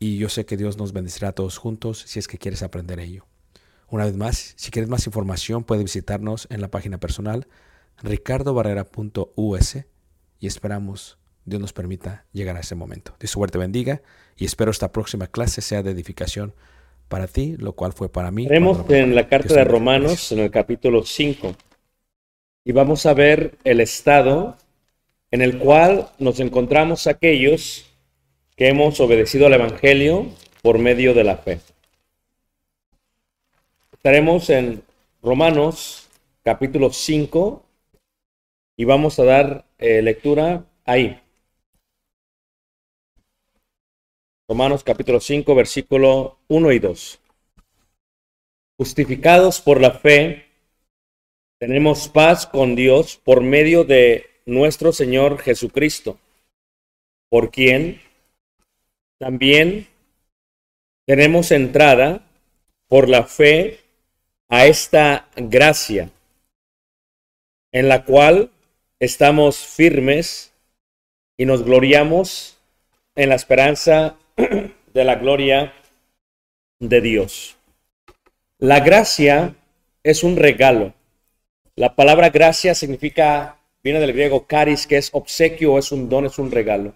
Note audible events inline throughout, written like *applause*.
y yo sé que Dios nos bendecirá a todos juntos si es que quieres aprender ello. Una vez más, si quieres más información, puedes visitarnos en la página personal ricardobarrera.us y esperamos Dios nos permita llegar a ese momento. Dios suerte bendiga y espero esta próxima clase sea de edificación para ti, lo cual fue para mí. Lo en la carta Dios de. Romanos, Gracias. en el capítulo 5, y vamos a ver el estado en el cual nos encontramos aquellos que hemos obedecido al Evangelio por medio de la fe. Estaremos en Romanos capítulo 5 y vamos a dar eh, lectura ahí. Romanos capítulo 5, versículo 1 y 2. Justificados por la fe, tenemos paz con Dios por medio de nuestro Señor Jesucristo, por quien también tenemos entrada por la fe a esta gracia, en la cual estamos firmes y nos gloriamos en la esperanza *clears throat* de la gloria de Dios. La gracia es un regalo. La palabra gracia significa, viene del griego caris, que es obsequio, es un don, es un regalo.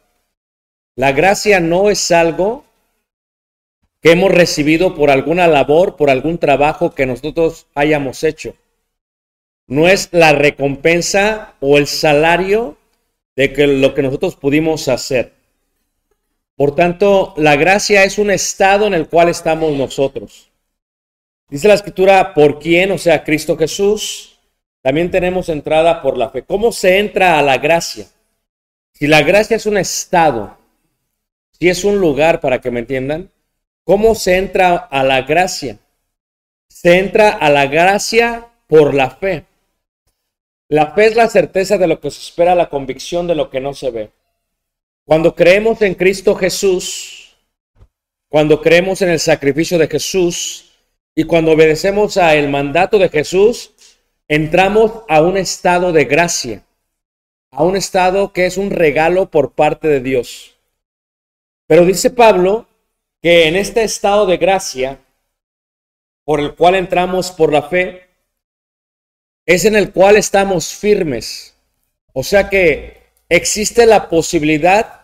La gracia no es algo que hemos recibido por alguna labor, por algún trabajo que nosotros hayamos hecho. No es la recompensa o el salario de que lo que nosotros pudimos hacer. Por tanto, la gracia es un estado en el cual estamos nosotros. Dice la escritura, ¿por quién? O sea, Cristo Jesús. También tenemos entrada por la fe. ¿Cómo se entra a la gracia? Si la gracia es un estado, si es un lugar, para que me entiendan, ¿cómo se entra a la gracia? Se entra a la gracia por la fe. La fe es la certeza de lo que se espera, la convicción de lo que no se ve. Cuando creemos en Cristo Jesús, cuando creemos en el sacrificio de Jesús y cuando obedecemos a el mandato de Jesús, entramos a un estado de gracia, a un estado que es un regalo por parte de Dios. Pero dice Pablo que en este estado de gracia, por el cual entramos por la fe, es en el cual estamos firmes. O sea que existe la posibilidad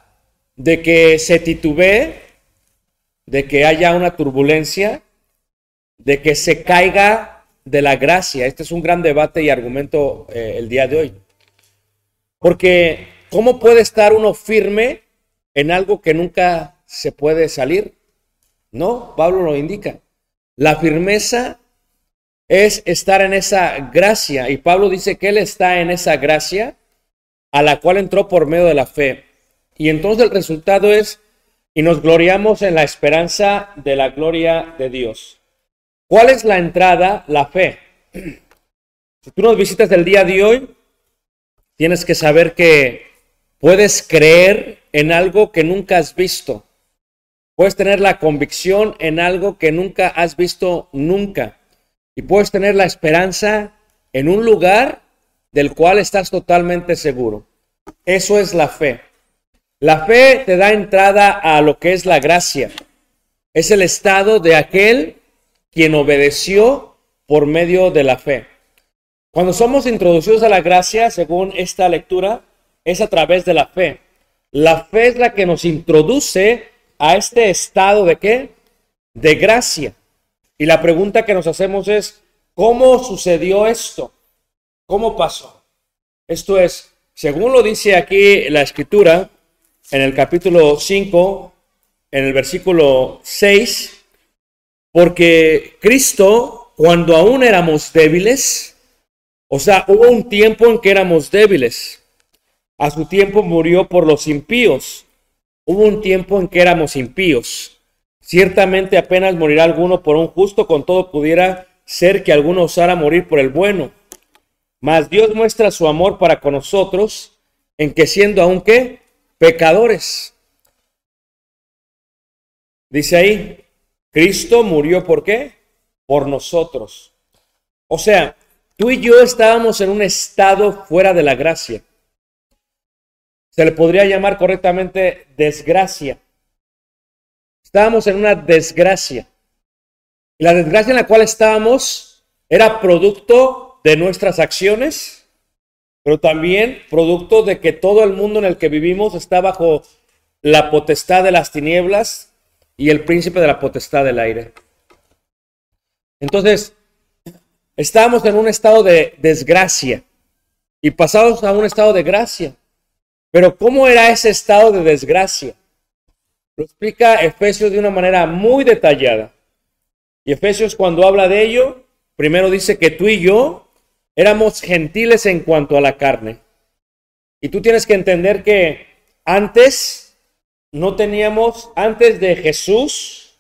de que se titubee, de que haya una turbulencia, de que se caiga de la gracia. Este es un gran debate y argumento eh, el día de hoy. Porque ¿cómo puede estar uno firme en algo que nunca se puede salir? No, Pablo lo indica. La firmeza es estar en esa gracia. Y Pablo dice que él está en esa gracia a la cual entró por medio de la fe. Y entonces el resultado es, y nos gloriamos en la esperanza de la gloria de Dios. ¿Cuál es la entrada? La fe. Si tú nos visitas el día de hoy, tienes que saber que puedes creer en algo que nunca has visto. Puedes tener la convicción en algo que nunca has visto nunca. Y puedes tener la esperanza en un lugar del cual estás totalmente seguro. Eso es la fe. La fe te da entrada a lo que es la gracia. Es el estado de aquel quien obedeció por medio de la fe. Cuando somos introducidos a la gracia, según esta lectura, es a través de la fe. La fe es la que nos introduce a este estado de qué? De gracia. Y la pregunta que nos hacemos es, ¿cómo sucedió esto? ¿Cómo pasó? Esto es, según lo dice aquí la escritura, en el capítulo 5, en el versículo 6, porque Cristo, cuando aún éramos débiles, o sea, hubo un tiempo en que éramos débiles. A su tiempo murió por los impíos. Hubo un tiempo en que éramos impíos. Ciertamente apenas morirá alguno por un justo, con todo pudiera ser que alguno osara morir por el bueno. Mas Dios muestra su amor para con nosotros en que siendo aún que pecadores. Dice ahí, Cristo murió por qué? Por nosotros. O sea, tú y yo estábamos en un estado fuera de la gracia. Se le podría llamar correctamente desgracia. Estábamos en una desgracia. Y la desgracia en la cual estábamos era producto de nuestras acciones, pero también producto de que todo el mundo en el que vivimos está bajo la potestad de las tinieblas y el príncipe de la potestad del aire. Entonces, estábamos en un estado de desgracia y pasados a un estado de gracia. Pero ¿cómo era ese estado de desgracia? Lo explica Efesios de una manera muy detallada. Y Efesios cuando habla de ello, primero dice que tú y yo éramos gentiles en cuanto a la carne. Y tú tienes que entender que antes no teníamos, antes de Jesús,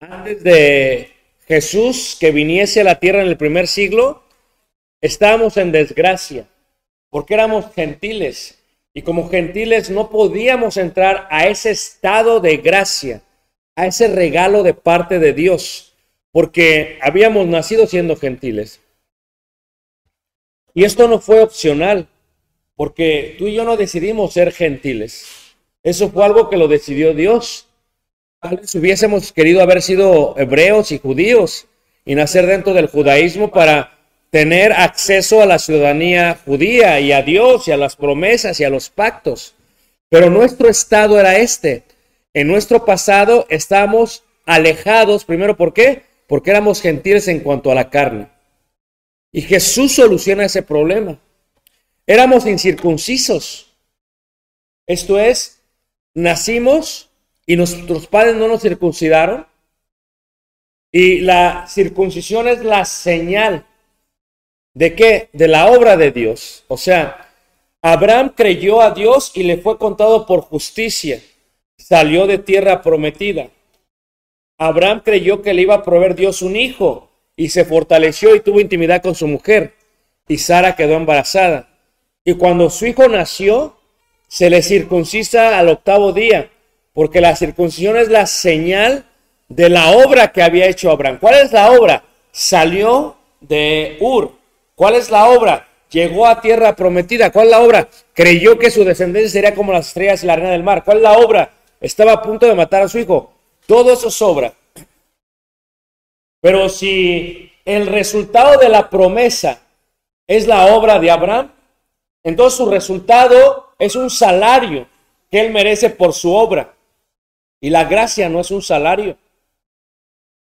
antes de Jesús que viniese a la tierra en el primer siglo, estábamos en desgracia, porque éramos gentiles. Y como gentiles no podíamos entrar a ese estado de gracia, a ese regalo de parte de Dios, porque habíamos nacido siendo gentiles. Y esto no fue opcional, porque tú y yo no decidimos ser gentiles. Eso fue algo que lo decidió Dios. Tal vez hubiésemos querido haber sido hebreos y judíos y nacer dentro del judaísmo para tener acceso a la ciudadanía judía y a Dios y a las promesas y a los pactos. Pero nuestro estado era este. En nuestro pasado estamos alejados, primero, ¿por qué? Porque éramos gentiles en cuanto a la carne. Y Jesús soluciona ese problema. Éramos incircuncisos. Esto es, nacimos y nuestros padres no nos circuncidaron. Y la circuncisión es la señal de qué? De la obra de Dios. O sea, Abraham creyó a Dios y le fue contado por justicia. Salió de tierra prometida. Abraham creyó que le iba a proveer Dios un hijo y se fortaleció y tuvo intimidad con su mujer. Y Sara quedó embarazada. Y cuando su hijo nació, se le circuncisa al octavo día, porque la circuncisión es la señal de la obra que había hecho Abraham. ¿Cuál es la obra? Salió de Ur. ¿Cuál es la obra? Llegó a tierra prometida. ¿Cuál es la obra? Creyó que su descendencia sería como las estrellas y la arena del mar. ¿Cuál es la obra? Estaba a punto de matar a su hijo. Todo eso sobra. Pero si el resultado de la promesa es la obra de Abraham, entonces su resultado es un salario que él merece por su obra. Y la gracia no es un salario.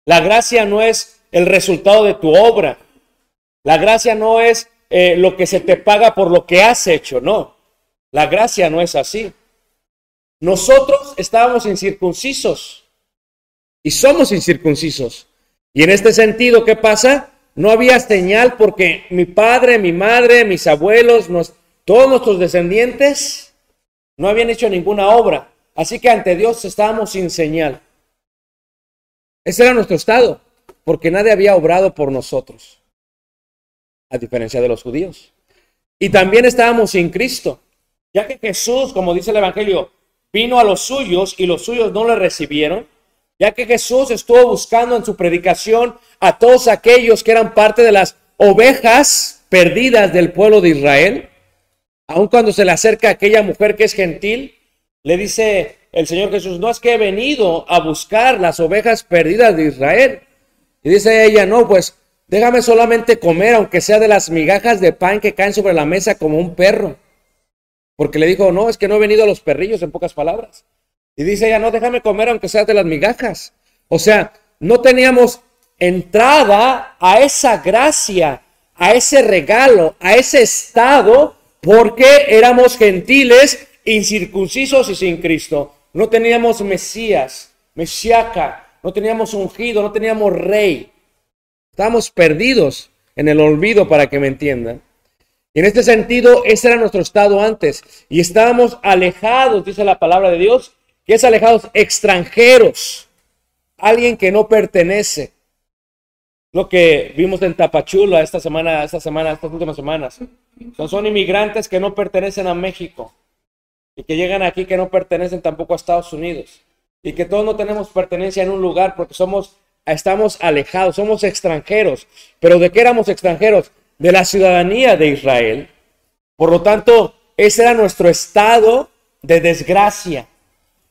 La gracia no es el resultado de tu obra. La gracia no es eh, lo que se te paga por lo que has hecho, no. La gracia no es así. Nosotros estábamos incircuncisos y somos incircuncisos. Y en este sentido, ¿qué pasa? No había señal porque mi padre, mi madre, mis abuelos, todos nuestros descendientes no habían hecho ninguna obra. Así que ante Dios estábamos sin señal. Ese era nuestro estado, porque nadie había obrado por nosotros, a diferencia de los judíos. Y también estábamos sin Cristo, ya que Jesús, como dice el Evangelio, vino a los suyos y los suyos no le recibieron, ya que Jesús estuvo buscando en su predicación a todos aquellos que eran parte de las ovejas perdidas del pueblo de Israel. Aun cuando se le acerca aquella mujer que es gentil, le dice el Señor Jesús, no es que he venido a buscar las ovejas perdidas de Israel. Y dice ella, no, pues déjame solamente comer, aunque sea de las migajas de pan que caen sobre la mesa como un perro. Porque le dijo, no, es que no he venido a los perrillos, en pocas palabras. Y dice ella, no, déjame comer, aunque sea de las migajas. O sea, no teníamos entrada a esa gracia, a ese regalo, a ese estado, porque éramos gentiles, incircuncisos y sin Cristo. No teníamos Mesías, Mesiaca, no teníamos ungido, no teníamos rey. Estábamos perdidos en el olvido para que me entiendan. Y en este sentido, ese era nuestro estado antes. Y estábamos alejados, dice la palabra de Dios, que es alejados extranjeros. Alguien que no pertenece. Lo que vimos en Tapachula esta semana, esta semana, estas últimas semanas. Son, son inmigrantes que no pertenecen a México y que llegan aquí que no pertenecen tampoco a Estados Unidos y que todos no tenemos pertenencia en un lugar porque somos estamos alejados, somos extranjeros. Pero ¿de qué éramos extranjeros? De la ciudadanía de Israel. Por lo tanto, ese era nuestro estado de desgracia.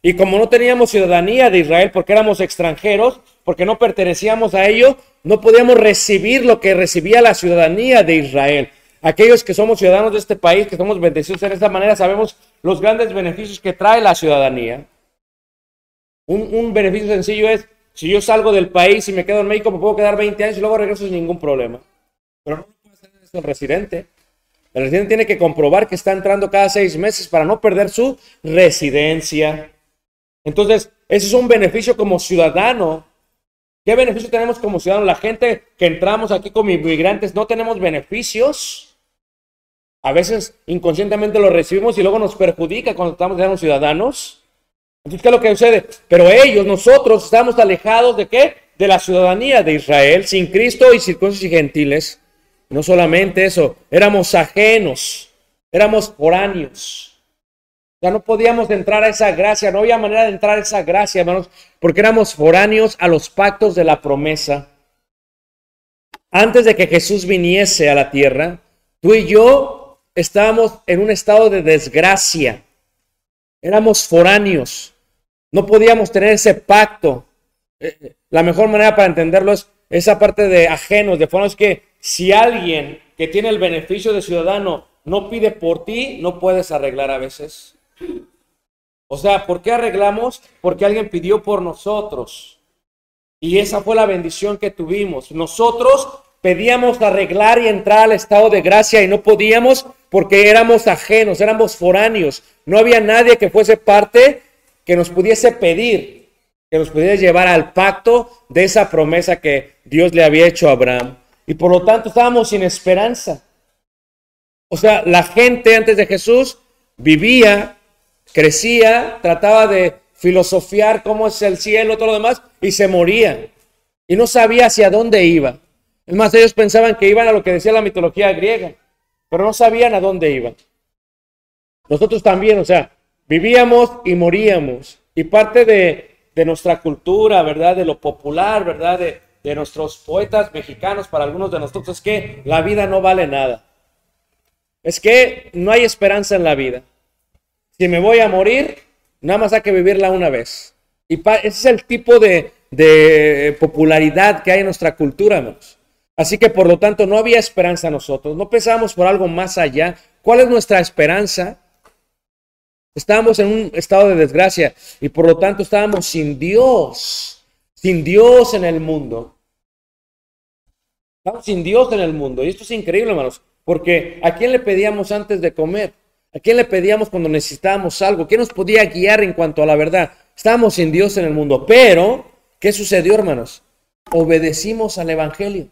Y como no teníamos ciudadanía de Israel porque éramos extranjeros, porque no pertenecíamos a ello, no podíamos recibir lo que recibía la ciudadanía de Israel. Aquellos que somos ciudadanos de este país, que somos bendecidos de esta manera, sabemos los grandes beneficios que trae la ciudadanía. Un, un, beneficio sencillo es, si yo salgo del país y me quedo en México, me puedo quedar 20 años y luego regreso sin ningún problema. Pero no puede hacer eso el residente. El residente tiene que comprobar que está entrando cada seis meses para no perder su residencia. Entonces, ese es un beneficio como ciudadano. ¿Qué beneficio tenemos como ciudadano? La gente que entramos aquí como inmigrantes no tenemos beneficios. A veces inconscientemente lo recibimos y luego nos perjudica cuando estamos ciudadanos. Entonces, ¿qué es lo que sucede? Pero ellos, nosotros, estamos alejados de qué? De la ciudadanía de Israel, sin Cristo y circunstancias y gentiles. No solamente eso, éramos ajenos, éramos foráneos. Ya no podíamos entrar a esa gracia, no había manera de entrar a esa gracia, hermanos, porque éramos foráneos a los pactos de la promesa. Antes de que Jesús viniese a la tierra, tú y yo estábamos en un estado de desgracia. Éramos foráneos. No podíamos tener ese pacto. La mejor manera para entenderlo es esa parte de ajenos, de foráneos, que si alguien que tiene el beneficio de ciudadano no pide por ti, no puedes arreglar a veces. O sea, ¿por qué arreglamos? Porque alguien pidió por nosotros. Y esa fue la bendición que tuvimos. Nosotros pedíamos arreglar y entrar al estado de gracia y no podíamos porque éramos ajenos, éramos foráneos. No había nadie que fuese parte que nos pudiese pedir, que nos pudiese llevar al pacto de esa promesa que Dios le había hecho a Abraham. Y por lo tanto estábamos sin esperanza. O sea, la gente antes de Jesús vivía, crecía, trataba de filosofiar cómo es el cielo, todo lo demás, y se moría. Y no sabía hacia dónde iba. Es más, ellos pensaban que iban a lo que decía la mitología griega, pero no sabían a dónde iban. Nosotros también, o sea, vivíamos y moríamos. Y parte de, de nuestra cultura, ¿verdad? De lo popular, ¿verdad? De, de nuestros poetas mexicanos, para algunos de nosotros, es que la vida no vale nada. Es que no hay esperanza en la vida. Si me voy a morir, nada más hay que vivirla una vez. Y ese es el tipo de, de popularidad que hay en nuestra cultura, hermanos. Así que por lo tanto no había esperanza nosotros. No pensábamos por algo más allá. ¿Cuál es nuestra esperanza? Estábamos en un estado de desgracia y por lo tanto estábamos sin Dios, sin Dios en el mundo. Estábamos sin Dios en el mundo. Y esto es increíble, hermanos, porque ¿a quién le pedíamos antes de comer? ¿A quién le pedíamos cuando necesitábamos algo? ¿Quién nos podía guiar en cuanto a la verdad? Estábamos sin Dios en el mundo. Pero, ¿qué sucedió, hermanos? Obedecimos al Evangelio.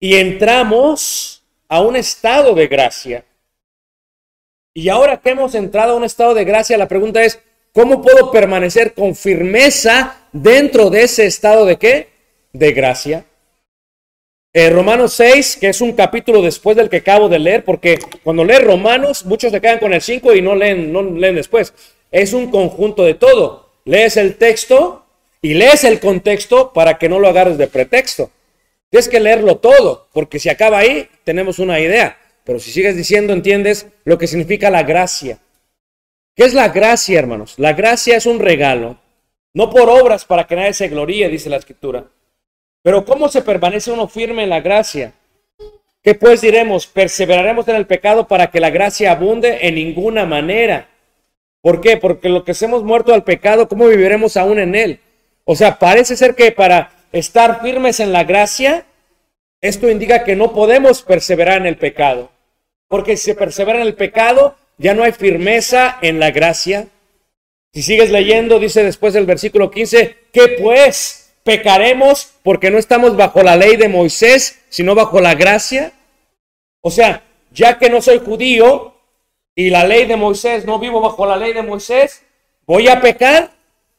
Y entramos a un estado de gracia. Y ahora que hemos entrado a un estado de gracia, la pregunta es, ¿cómo puedo permanecer con firmeza dentro de ese estado de qué? De gracia. Eh, Romanos 6, que es un capítulo después del que acabo de leer, porque cuando lees Romanos, muchos se quedan con el 5 y no leen, no leen después. Es un conjunto de todo. Lees el texto y lees el contexto para que no lo agarres de pretexto. Tienes que leerlo todo, porque si acaba ahí, tenemos una idea. Pero si sigues diciendo, entiendes lo que significa la gracia. ¿Qué es la gracia, hermanos? La gracia es un regalo, no por obras para que nadie se gloríe, dice la escritura. Pero ¿cómo se permanece uno firme en la gracia? ¿Qué pues diremos? ¿Perseveraremos en el pecado para que la gracia abunde? En ninguna manera. ¿Por qué? Porque lo que hemos muerto al pecado, ¿cómo viviremos aún en él? O sea, parece ser que para estar firmes en la gracia, esto indica que no podemos perseverar en el pecado. Porque si se persevera en el pecado, ya no hay firmeza en la gracia. Si sigues leyendo, dice después del versículo 15, ¿qué pues? ¿Pecaremos porque no estamos bajo la ley de Moisés, sino bajo la gracia? O sea, ya que no soy judío y la ley de Moisés, no vivo bajo la ley de Moisés, ¿voy a pecar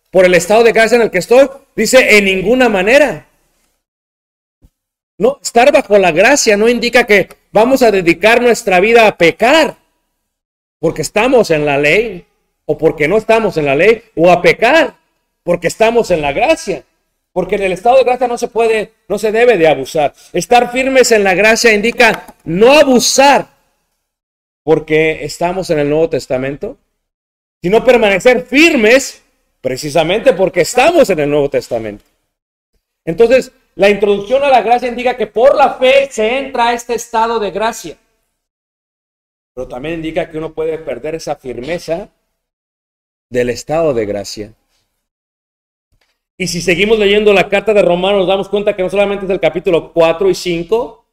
por el estado de gracia en el que estoy? Dice, en ninguna manera. No, estar bajo la gracia no indica que vamos a dedicar nuestra vida a pecar porque estamos en la ley o porque no estamos en la ley o a pecar porque estamos en la gracia. Porque en el estado de gracia no se puede, no se debe de abusar. Estar firmes en la gracia indica no abusar porque estamos en el Nuevo Testamento, sino permanecer firmes precisamente porque estamos en el Nuevo Testamento. Entonces, la introducción a la gracia indica que por la fe se entra a este estado de gracia. Pero también indica que uno puede perder esa firmeza del estado de gracia. Y si seguimos leyendo la carta de Romanos, nos damos cuenta que no solamente es el capítulo 4 y 5,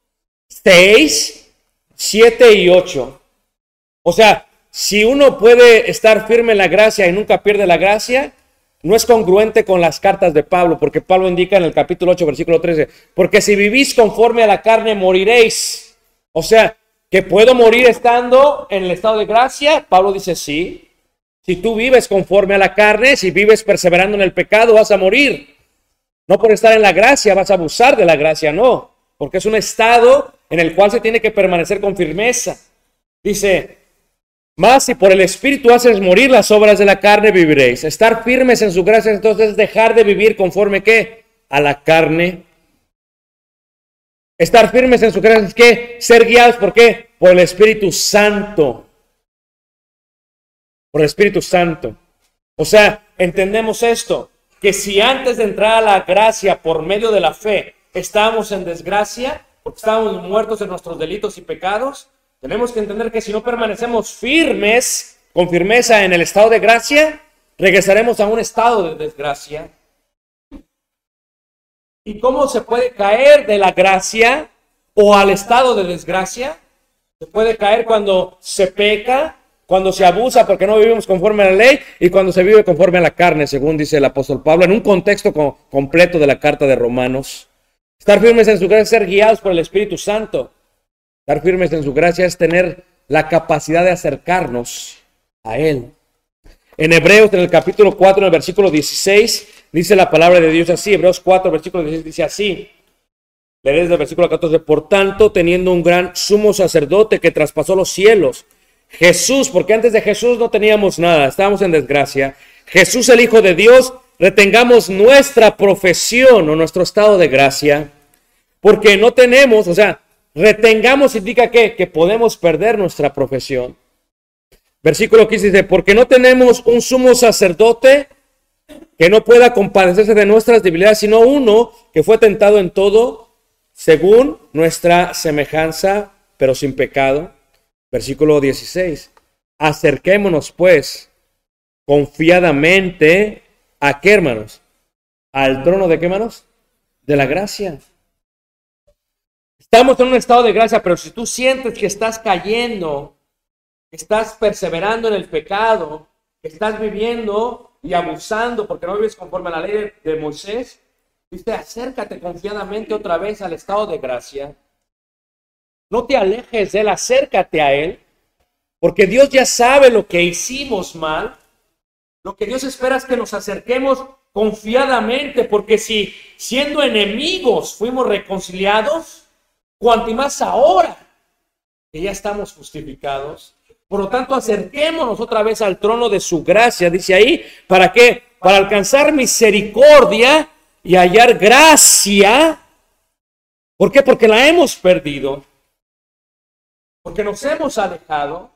6, 7 y 8. O sea, si uno puede estar firme en la gracia y nunca pierde la gracia, no es congruente con las cartas de Pablo, porque Pablo indica en el capítulo 8, versículo 13, porque si vivís conforme a la carne, moriréis. O sea, que puedo morir estando en el estado de gracia. Pablo dice sí. Si tú vives conforme a la carne, si vives perseverando en el pecado, vas a morir. No por estar en la gracia, vas a abusar de la gracia, no. Porque es un estado en el cual se tiene que permanecer con firmeza. Dice, más si por el Espíritu haces morir las obras de la carne, viviréis. Estar firmes en su gracia, entonces dejar de vivir conforme qué? A la carne. Estar firmes en su gracia es que ser guiados, ¿por qué? Por el Espíritu Santo por el Espíritu Santo. O sea, entendemos esto, que si antes de entrar a la gracia por medio de la fe estábamos en desgracia, porque estábamos muertos en nuestros delitos y pecados, tenemos que entender que si no permanecemos firmes, con firmeza en el estado de gracia, regresaremos a un estado de desgracia. ¿Y cómo se puede caer de la gracia o al estado de desgracia? Se puede caer cuando se peca, cuando se abusa porque no vivimos conforme a la ley y cuando se vive conforme a la carne, según dice el apóstol Pablo, en un contexto co- completo de la carta de Romanos. Estar firmes en su gracia ser guiados por el Espíritu Santo. Estar firmes en su gracia es tener la capacidad de acercarnos a Él. En Hebreos, en el capítulo 4, en el versículo 16, dice la palabra de Dios así. Hebreos 4, versículo 16 dice así. Desde el versículo 14. Por tanto, teniendo un gran sumo sacerdote que traspasó los cielos, Jesús, porque antes de Jesús no teníamos nada, estábamos en desgracia. Jesús, el Hijo de Dios, retengamos nuestra profesión o nuestro estado de gracia, porque no tenemos, o sea, retengamos indica que, que podemos perder nuestra profesión. Versículo 15 dice, porque no tenemos un sumo sacerdote que no pueda compadecerse de nuestras debilidades, sino uno que fue tentado en todo según nuestra semejanza, pero sin pecado. Versículo 16, acerquémonos pues confiadamente a qué hermanos? Al trono de qué hermanos? De la gracia. Estamos en un estado de gracia, pero si tú sientes que estás cayendo, que estás perseverando en el pecado, que estás viviendo y abusando porque no vives conforme a la ley de, Moisés, dice, acércate confiadamente otra vez al estado de gracia. No te alejes de él, acércate a él, porque Dios ya sabe lo que hicimos mal. Lo que Dios espera es que nos acerquemos confiadamente, porque si siendo enemigos fuimos reconciliados, cuanto más ahora que ya estamos justificados. Por lo tanto, acerquémonos otra vez al trono de su gracia, dice ahí, ¿para qué? Para alcanzar misericordia y hallar gracia. ¿Por qué? Porque la hemos perdido. Porque nos hemos alejado.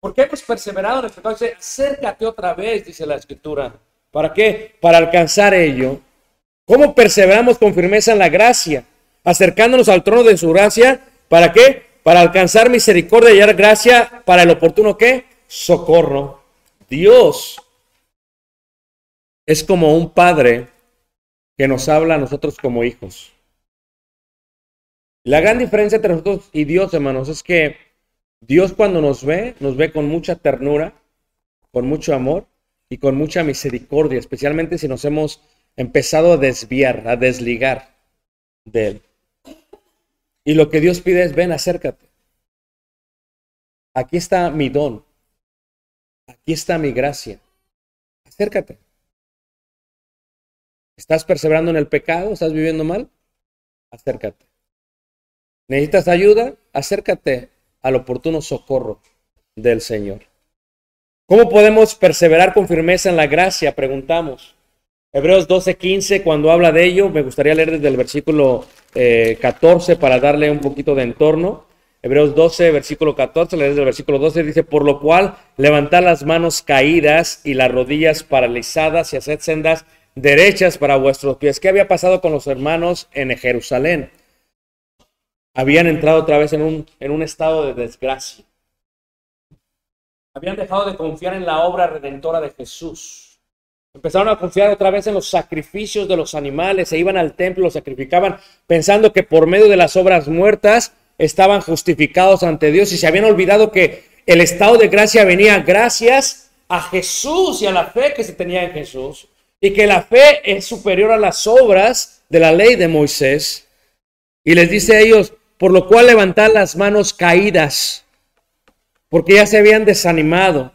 Porque hemos perseverado en el pecado. Acércate otra vez, dice la escritura. ¿Para qué? Para alcanzar ello. ¿Cómo perseveramos con firmeza en la gracia? Acercándonos al trono de su gracia. ¿Para qué? Para alcanzar misericordia y hallar gracia para el oportuno qué? Socorro. Dios es como un padre que nos habla a nosotros como hijos. La gran diferencia entre nosotros y Dios, hermanos, es que Dios cuando nos ve, nos ve con mucha ternura, con mucho amor y con mucha misericordia, especialmente si nos hemos empezado a desviar, a desligar de Él. Y lo que Dios pide es, ven, acércate. Aquí está mi don. Aquí está mi gracia. Acércate. ¿Estás perseverando en el pecado? ¿Estás viviendo mal? Acércate. ¿Necesitas ayuda? Acércate al oportuno socorro del Señor. ¿Cómo podemos perseverar con firmeza en la gracia? Preguntamos. Hebreos 12:15, cuando habla de ello, me gustaría leer desde el versículo eh, 14 para darle un poquito de entorno. Hebreos 12, versículo 14, leer desde el versículo 12, dice, por lo cual levantad las manos caídas y las rodillas paralizadas y haced sendas derechas para vuestros pies. ¿Qué había pasado con los hermanos en Jerusalén? Habían entrado otra vez en un, en un estado de desgracia. Habían dejado de confiar en la obra redentora de Jesús. Empezaron a confiar otra vez en los sacrificios de los animales, se iban al templo, sacrificaban, pensando que por medio de las obras muertas estaban justificados ante Dios y se habían olvidado que el estado de gracia venía gracias a Jesús y a la fe que se tenía en Jesús y que la fe es superior a las obras de la ley de Moisés. Y les dice a ellos, por lo cual levantad las manos caídas, porque ya se habían desanimado,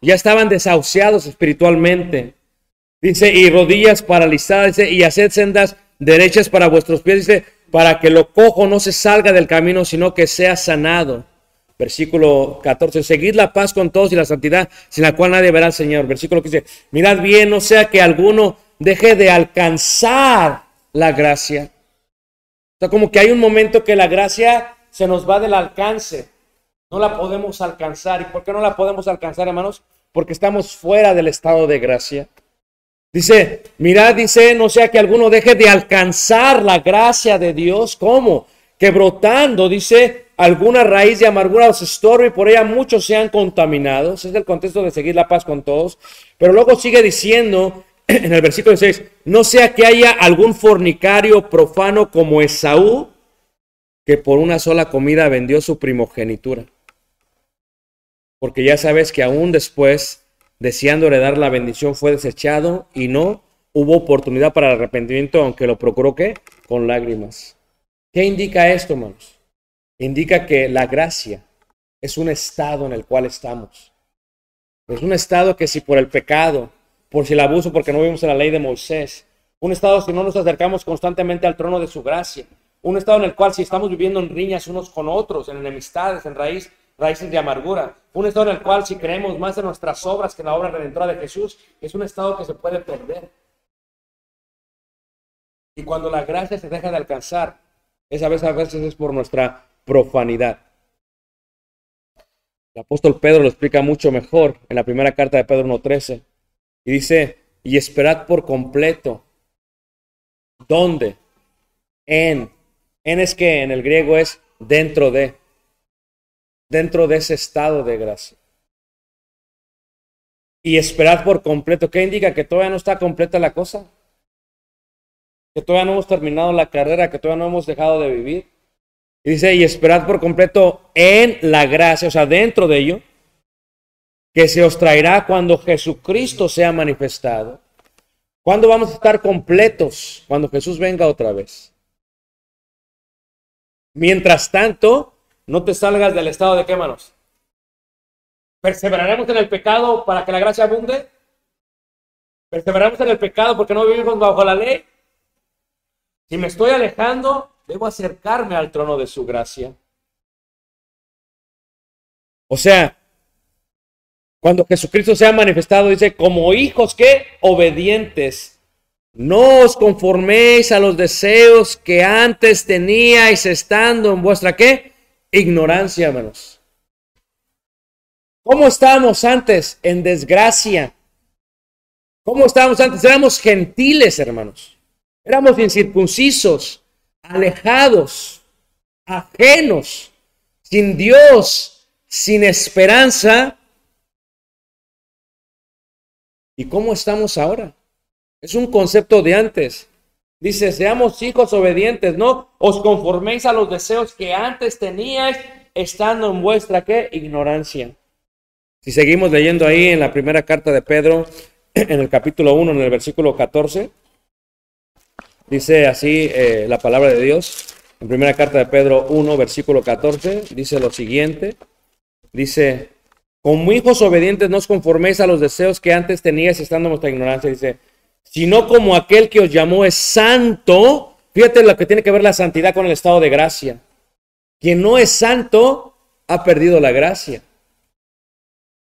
ya estaban desahuciados espiritualmente. Dice, y rodillas paralizadas, dice, y haced sendas derechas para vuestros pies, dice, para que lo cojo no se salga del camino, sino que sea sanado. Versículo 14, seguid la paz con todos y la santidad, sin la cual nadie verá al Señor. Versículo 15, mirad bien, no sea que alguno deje de alcanzar la gracia. O sea, como que hay un momento que la gracia se nos va del alcance. No la podemos alcanzar. ¿Y por qué no la podemos alcanzar, hermanos? Porque estamos fuera del estado de gracia. Dice, mirad, dice, no sea que alguno deje de alcanzar la gracia de Dios. ¿Cómo? Que brotando, dice, alguna raíz de amargura os estorbe y por ella muchos sean contaminados. Es el contexto de seguir la paz con todos. Pero luego sigue diciendo, *clears throat* en el versículo 6, no sea que haya algún fornicario profano como Esaú, que por una sola comida vendió su primogenitura. Porque ya sabes que aún después, deseando heredar la bendición, fue desechado y no hubo oportunidad para el arrepentimiento, aunque lo procuró ¿qué? con lágrimas. ¿Qué indica esto, hermanos? Indica que la gracia es un estado en el cual estamos. Es un estado que si por el pecado, por si el abuso, porque no vivimos en la ley de Moisés, un estado si no nos acercamos constantemente al trono de su gracia, un estado en el cual si estamos viviendo en riñas unos con otros, en enemistades, en raíz, raíces de amargura, un estado en el cual si creemos más en nuestras obras que en la obra redentora de Jesús, es un estado que se puede perder. Y cuando la gracia se deja de alcanzar, esa vez a veces es por nuestra profanidad. El apóstol Pedro lo explica mucho mejor en la primera carta de Pedro 1.13. Y dice, y esperad por completo. ¿Dónde? En. En es que en el griego es dentro de. Dentro de ese estado de gracia. Y esperad por completo. ¿Qué indica? Que todavía no está completa la cosa. Que todavía no hemos terminado la carrera, que todavía no hemos dejado de vivir. Dice, y esperad por completo en la gracia, o sea, dentro de ello, que se os traerá cuando Jesucristo sea manifestado. ¿Cuándo vamos a estar completos? Cuando Jesús venga otra vez. Mientras tanto, no te salgas del estado de qué manos. ¿Perseveraremos en el pecado para que la gracia abunde? ¿Perseveraremos en el pecado porque no vivimos bajo la ley? Si me estoy alejando, debo acercarme al trono de su gracia. O sea, cuando Jesucristo se ha manifestado, dice, como hijos que obedientes, no os conforméis a los deseos que antes teníais estando en vuestra qué? Ignorancia, hermanos. ¿Cómo estábamos antes? En desgracia. ¿Cómo estábamos antes? Éramos gentiles, hermanos. Éramos incircuncisos, alejados, ajenos, sin Dios, sin esperanza. ¿Y cómo estamos ahora? Es un concepto de antes. Dice, seamos hijos obedientes, no os conforméis a los deseos que antes teníais estando en vuestra ¿qué? ignorancia. Si seguimos leyendo ahí en la primera carta de Pedro, *clears throat* en el capítulo 1, en el versículo 14, dice así eh, la palabra de Dios. En primera carta de Pedro 1, versículo 14, dice lo siguiente. Dice, como hijos obedientes no os conforméis a los deseos que antes teníais estando en vuestra ignorancia. Dice, sino como aquel que os llamó es santo. Fíjate lo que tiene que ver la santidad con el estado de gracia. Quien no es santo ha perdido la gracia.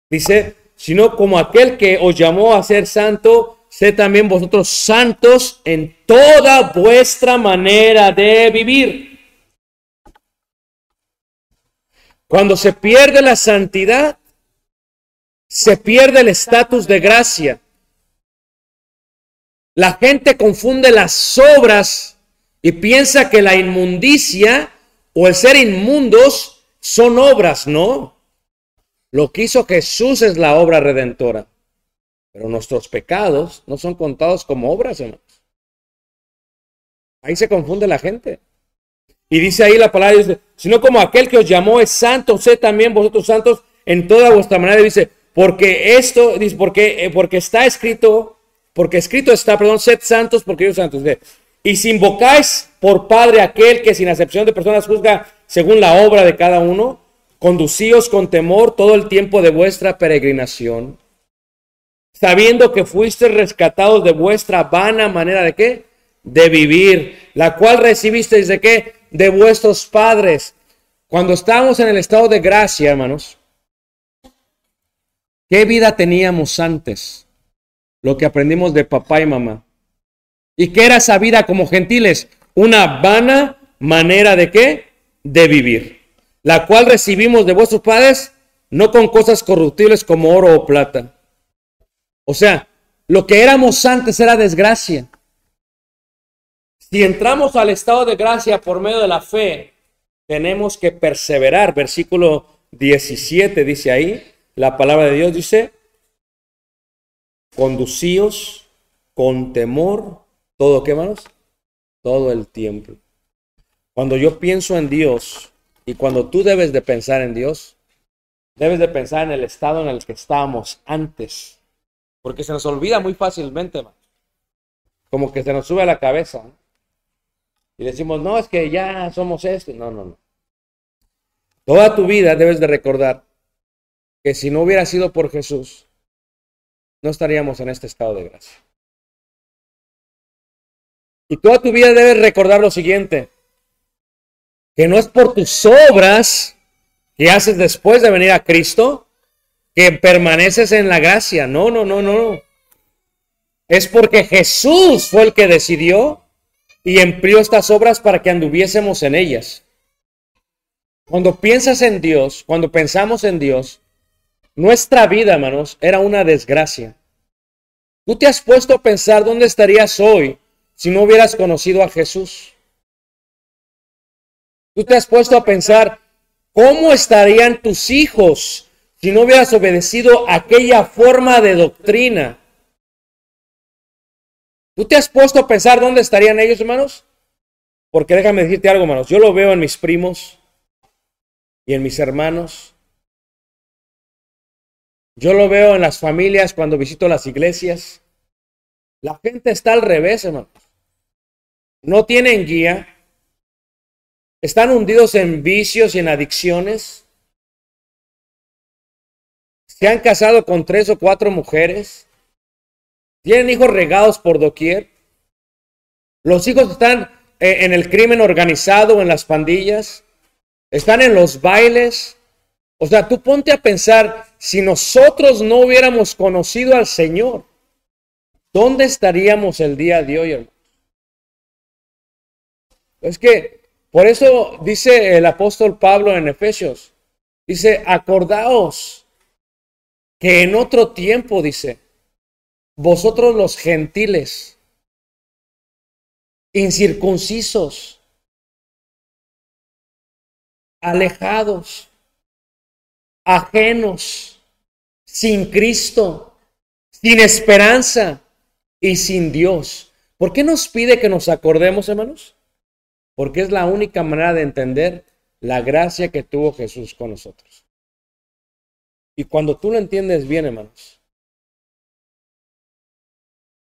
Dice, sino como aquel que os llamó a ser santo, sé también vosotros santos en toda vuestra manera de vivir. Cuando se pierde la santidad, se pierde el estatus de gracia. La gente confunde las obras y piensa que la inmundicia o el ser inmundos son obras, no. Lo que hizo Jesús es la obra redentora. Pero nuestros pecados no son contados como obras, hermanos. Ahí se confunde la gente. Y dice ahí la palabra, dice, sino como aquel que os llamó es santo, sé también vosotros santos en toda vuestra manera. Dice, porque esto, dice, porque, eh, porque está escrito, porque escrito está, perdón, sed santos porque yo santos. Dice, y si invocáis por Padre aquel que sin acepción de personas juzga según la obra de cada uno, conducíos con temor todo el tiempo de vuestra peregrinación, sabiendo que fuisteis rescatados de vuestra vana manera de qué? De vivir, la cual recibisteis de qué? De vuestros padres. Cuando estábamos en el estado de gracia, hermanos, ¿qué vida teníamos antes? Lo que aprendimos de papá y mamá. ¿Y qué era esa vida como gentiles? Una vana manera de qué? De vivir la cual recibimos de vuestros padres, no con cosas corruptibles como oro o plata. O sea, lo que éramos antes era desgracia. Si entramos al estado de gracia por medio de la fe, tenemos que perseverar. Versículo 17 dice ahí, la palabra de Dios dice, conducíos con temor, todo, ¿qué manos? Todo el tiempo. Cuando yo pienso en Dios y cuando tú debes de pensar en Dios, debes de pensar en el estado en el que estábamos antes. Porque se nos olvida muy fácilmente. Como que se nos sube a la cabeza. Y decimos, no, es que ya somos esto. No, no, no. Toda tu vida debes de recordar que si no hubiera sido por Jesús, no estaríamos en este estado de gracia. Y toda tu vida debes recordar lo siguiente, que no es por tus obras que haces después de venir a Cristo que permaneces en la gracia. No, no, no, no. Es porque Jesús fue el que decidió y empleó estas obras para que anduviésemos en ellas. Cuando piensas en Dios, cuando pensamos en Dios, nuestra vida, hermanos, era una desgracia. Tú te has puesto a pensar dónde estarías hoy si no hubieras conocido a Jesús. Tú te has puesto a pensar cómo estarían tus hijos si no hubieras obedecido aquella forma de doctrina. ¿Tú te has puesto a pensar dónde estarían ellos, hermanos? Porque déjame decirte algo, hermanos. Yo lo veo en mis primos y en mis hermanos. Yo lo veo en las familias cuando visito las iglesias. La gente está al revés, hermanos. No tienen guía. Están hundidos en vicios y en adicciones. Se han casado con tres o cuatro mujeres. Tienen hijos regados por doquier. Los hijos están eh, en el crimen organizado, en las pandillas. Están en los bailes. O sea, tú ponte a pensar, si nosotros no hubiéramos conocido al Señor, ¿dónde estaríamos el día de hoy? Es que por eso dice el apóstol Pablo en Efesios, dice, acordaos que en otro tiempo, dice, vosotros los gentiles, incircuncisos, alejados, ajenos, sin Cristo, sin esperanza y sin Dios. ¿Por qué nos pide que nos acordemos, hermanos? Porque es la única manera de entender la gracia que tuvo Jesús con nosotros. Y cuando tú lo entiendes bien, hermanos,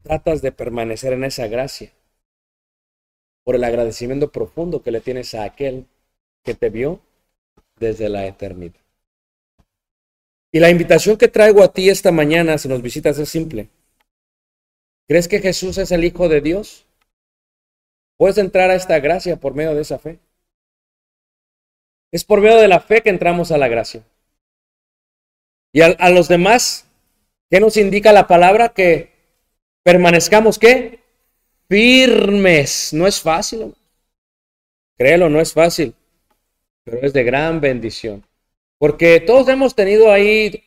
tratas de permanecer en esa gracia por el agradecimiento profundo que le tienes a aquel que te vio desde la eternidad. Y la invitación que traigo a ti esta mañana, si nos visitas, es simple. ¿Crees que Jesús es el Hijo de Dios? Puedes entrar a esta gracia por medio de esa fe. Es por medio de la fe que entramos a la gracia. Y a, los demás, ¿qué nos indica la palabra? Que permanezcamos, ¿qué? Firmes. No es fácil. Créelo, no es fácil. Pero es de gran bendición. Porque todos hemos tenido ahí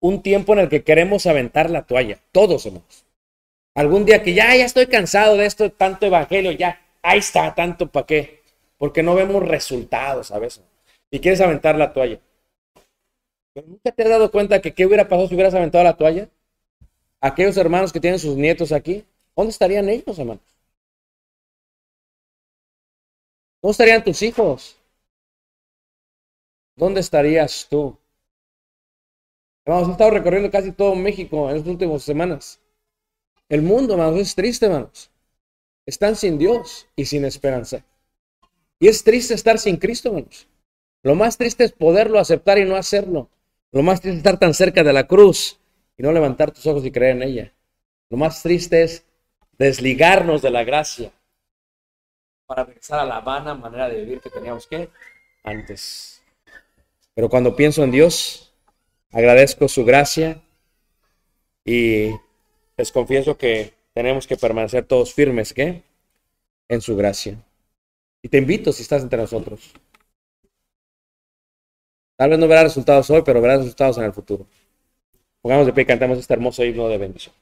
un tiempo en el que queremos aventar la toalla. Todos hemos. Algún día que ya, ya estoy cansado de esto, tanto evangelio, ya, ahí está, tanto para qué. Porque no vemos resultados a veces. Y quieres aventar la toalla. Pero nunca te has dado cuenta que qué hubiera pasado si hubieras aventado la toalla. Aquellos hermanos que tienen sus nietos aquí, ¿dónde estarían ellos, hermanos? ¿Dónde estarían tus hijos? ¿Dónde estarías tú? Hemos estado recorriendo casi todo México en las últimas semanas. El mundo, hermanos, es triste, hermanos. Están sin Dios y sin esperanza. Y es triste estar sin Cristo, hermanos. Lo más triste es poderlo aceptar y no hacerlo. Lo más triste es estar tan cerca de la cruz y no levantar tus ojos y creer en ella. Lo más triste es desligarnos de la gracia para regresar a la vana manera de vivir que teníamos que antes. Pero cuando pienso en Dios, agradezco su gracia y les confieso que tenemos que permanecer todos firmes, ¿qué? En su gracia. Y te invito si estás entre nosotros. Tal vez no verás resultados hoy, pero verás resultados en el futuro. Pongamos de pie y cantemos este hermoso himno de bendición.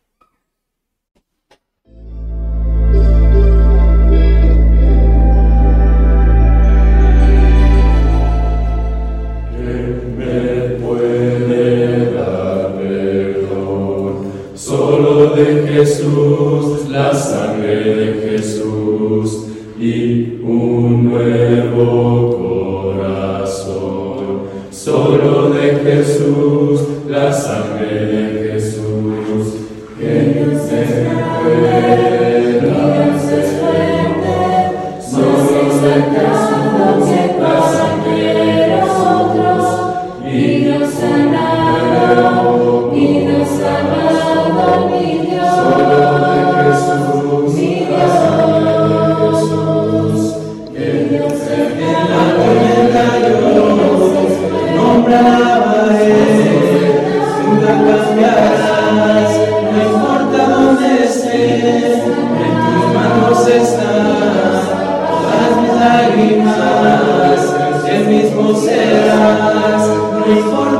paz,